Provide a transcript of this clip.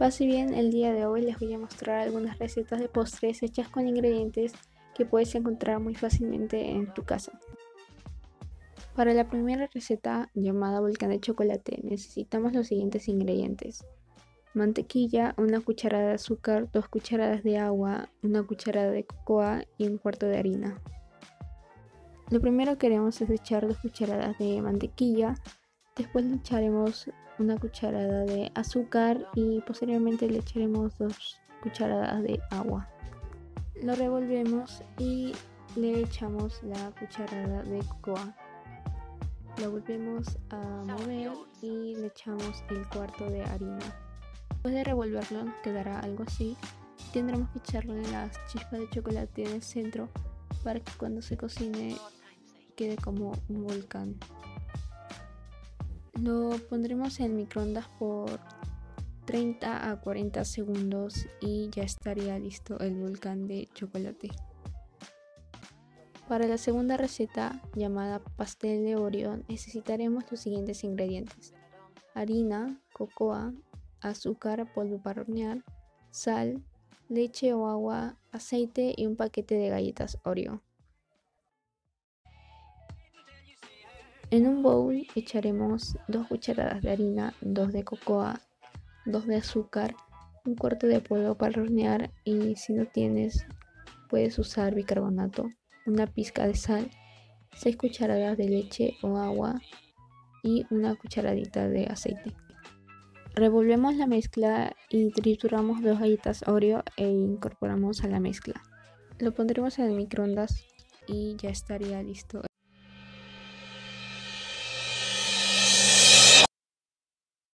Pase bien, el día de hoy les voy a mostrar algunas recetas de postres hechas con ingredientes que puedes encontrar muy fácilmente en tu casa. Para la primera receta llamada volcán de chocolate necesitamos los siguientes ingredientes. Mantequilla, una cucharada de azúcar, dos cucharadas de agua, una cucharada de cocoa y un cuarto de harina. Lo primero que haremos es echar dos cucharadas de mantequilla, después le echaremos una cucharada de azúcar y posteriormente le echaremos dos cucharadas de agua. Lo revolvemos y le echamos la cucharada de cocoa. Lo volvemos a mover y le echamos el cuarto de harina. Después de revolverlo quedará algo así. Tendremos que echarle las chispas de chocolate en el centro para que cuando se cocine quede como un volcán. Lo pondremos en microondas por 30 a 40 segundos y ya estaría listo el volcán de chocolate. Para la segunda receta llamada pastel de Oreo necesitaremos los siguientes ingredientes. Harina, cocoa, azúcar, polvo para hornear, sal, leche o agua, aceite y un paquete de galletas Oreo. En un bowl echaremos 2 cucharadas de harina, 2 de cocoa, 2 de azúcar, un cuarto de polvo para hornear y si no tienes puedes usar bicarbonato, una pizca de sal, 6 cucharadas de leche o agua y una cucharadita de aceite. Revolvemos la mezcla y trituramos dos galletas Oreo e incorporamos a la mezcla. Lo pondremos en el microondas y ya estaría listo